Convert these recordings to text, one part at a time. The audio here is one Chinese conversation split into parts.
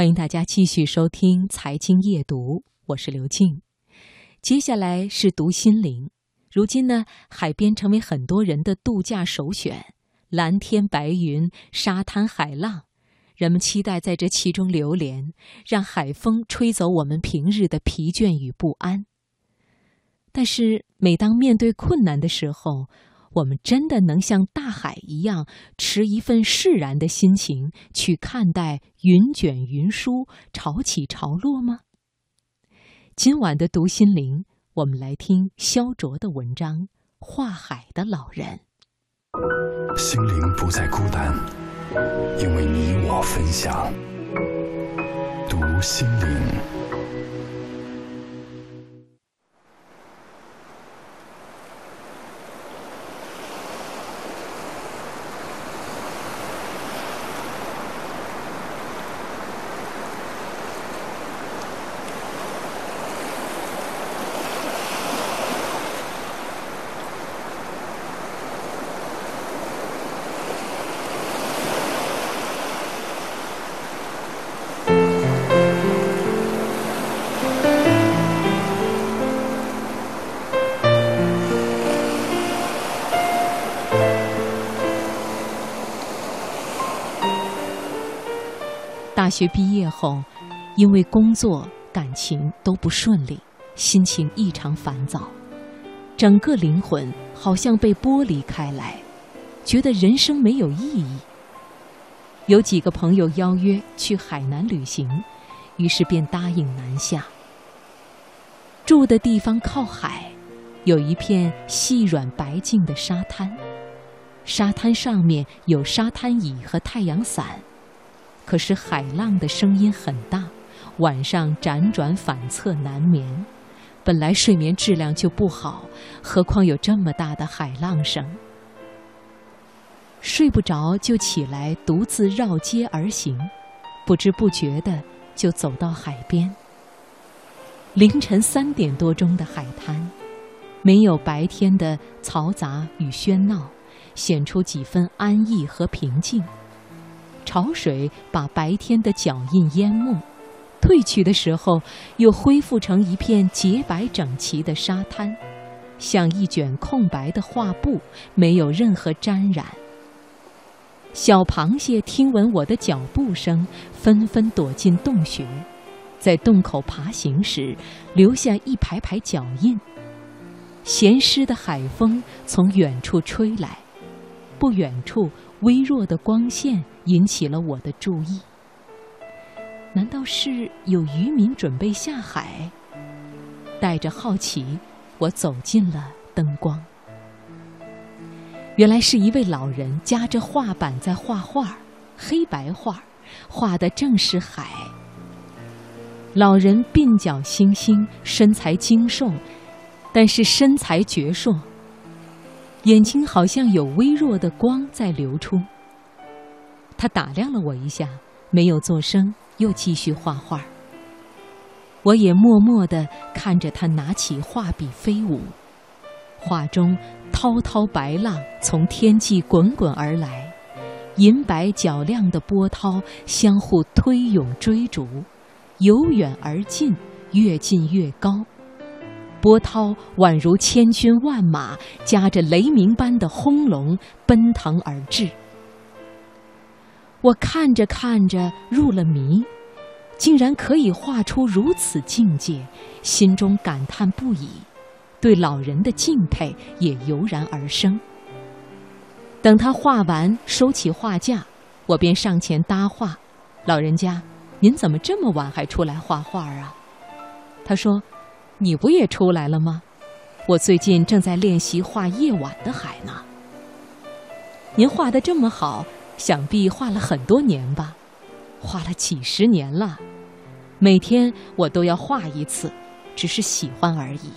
欢迎大家继续收听《财经夜读》，我是刘静。接下来是读心灵。如今呢，海边成为很多人的度假首选，蓝天白云、沙滩海浪，人们期待在这其中流连，让海风吹走我们平日的疲倦与不安。但是，每当面对困难的时候，我们真的能像大海一样，持一份释然的心情去看待云卷云舒、潮起潮落吗？今晚的读心灵，我们来听肖卓的文章《画海的老人》。心灵不再孤单，因为你我分享。读心灵。大学毕业后，因为工作、感情都不顺利，心情异常烦躁，整个灵魂好像被剥离开来，觉得人生没有意义。有几个朋友邀约去海南旅行，于是便答应南下。住的地方靠海，有一片细软白净的沙滩，沙滩上面有沙滩椅和太阳伞。可是海浪的声音很大，晚上辗转反侧难眠。本来睡眠质量就不好，何况有这么大的海浪声。睡不着就起来，独自绕街而行，不知不觉的就走到海边。凌晨三点多钟的海滩，没有白天的嘈杂与喧闹，显出几分安逸和平静。潮水把白天的脚印淹没，退去的时候，又恢复成一片洁白整齐的沙滩，像一卷空白的画布，没有任何沾染。小螃蟹听闻我的脚步声，纷纷躲进洞穴，在洞口爬行时，留下一排排脚印。咸湿的海风从远处吹来，不远处。微弱的光线引起了我的注意。难道是有渔民准备下海？带着好奇，我走进了灯光。原来是一位老人夹着画板在画画，黑白画，画的正是海。老人鬓角星星，身材精瘦，但是身材矍铄。眼睛好像有微弱的光在流出。他打量了我一下，没有作声，又继续画画。我也默默地看着他拿起画笔飞舞。画中滔滔白浪从天际滚滚而来，银白皎亮的波涛相互推涌追逐，由远而近，越近越高。波涛宛如千军万马，夹着雷鸣般的轰隆奔腾而至。我看着看着入了迷，竟然可以画出如此境界，心中感叹不已，对老人的敬佩也油然而生。等他画完，收起画架，我便上前搭话：“老人家，您怎么这么晚还出来画画啊？”他说。你不也出来了吗？我最近正在练习画夜晚的海呢。您画的这么好，想必画了很多年吧？画了几十年了，每天我都要画一次，只是喜欢而已。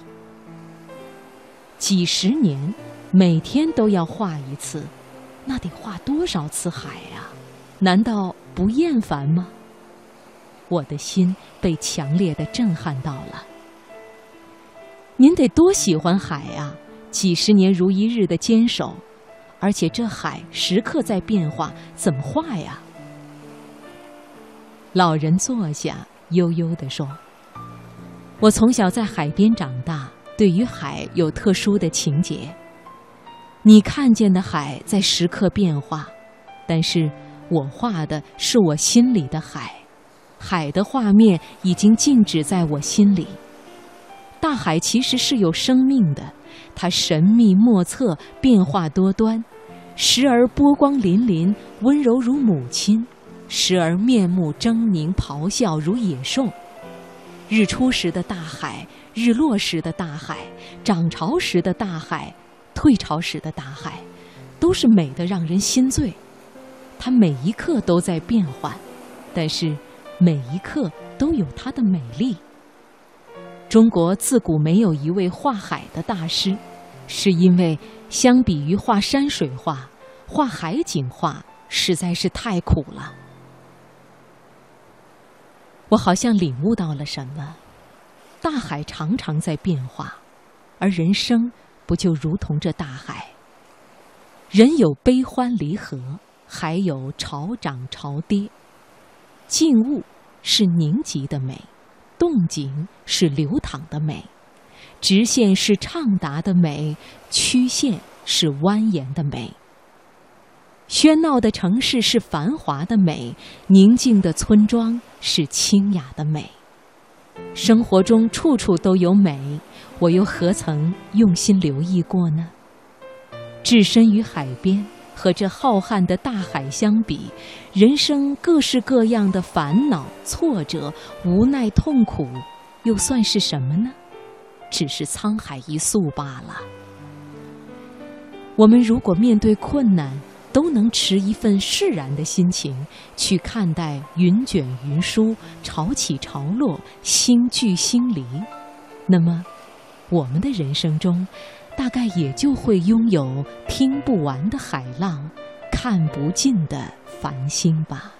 几十年，每天都要画一次，那得画多少次海呀？难道不厌烦吗？我的心被强烈的震撼到了。您得多喜欢海呀！几十年如一日的坚守，而且这海时刻在变化，怎么画呀？老人坐下，悠悠地说：“我从小在海边长大，对于海有特殊的情结。你看见的海在时刻变化，但是我画的是我心里的海。海的画面已经静止在我心里。大海其实是有生命的，它神秘莫测，变化多端。”时而波光粼粼，温柔如母亲；时而面目狰狞，咆哮如野兽。日出时的大海，日落时的大海，涨潮时的大海，退潮时的大海，都是美的让人心醉。它每一刻都在变换，但是每一刻都有它的美丽。中国自古没有一位画海的大师。是因为相比于画山水画，画海景画实在是太苦了。我好像领悟到了什么：大海常常在变化，而人生不就如同这大海？人有悲欢离合，还有潮涨潮跌。静物是凝集的美，动静是流淌的美。直线是畅达的美，曲线是蜿蜒的美。喧闹的城市是繁华的美，宁静的村庄是清雅的美。生活中处处都有美，我又何曾用心留意过呢？置身于海边，和这浩瀚的大海相比，人生各式各样的烦恼、挫折、无奈、痛苦，又算是什么呢？只是沧海一粟罢了。我们如果面对困难，都能持一份释然的心情去看待云卷云舒、潮起潮落、星聚星离，那么，我们的人生中，大概也就会拥有听不完的海浪，看不尽的繁星吧。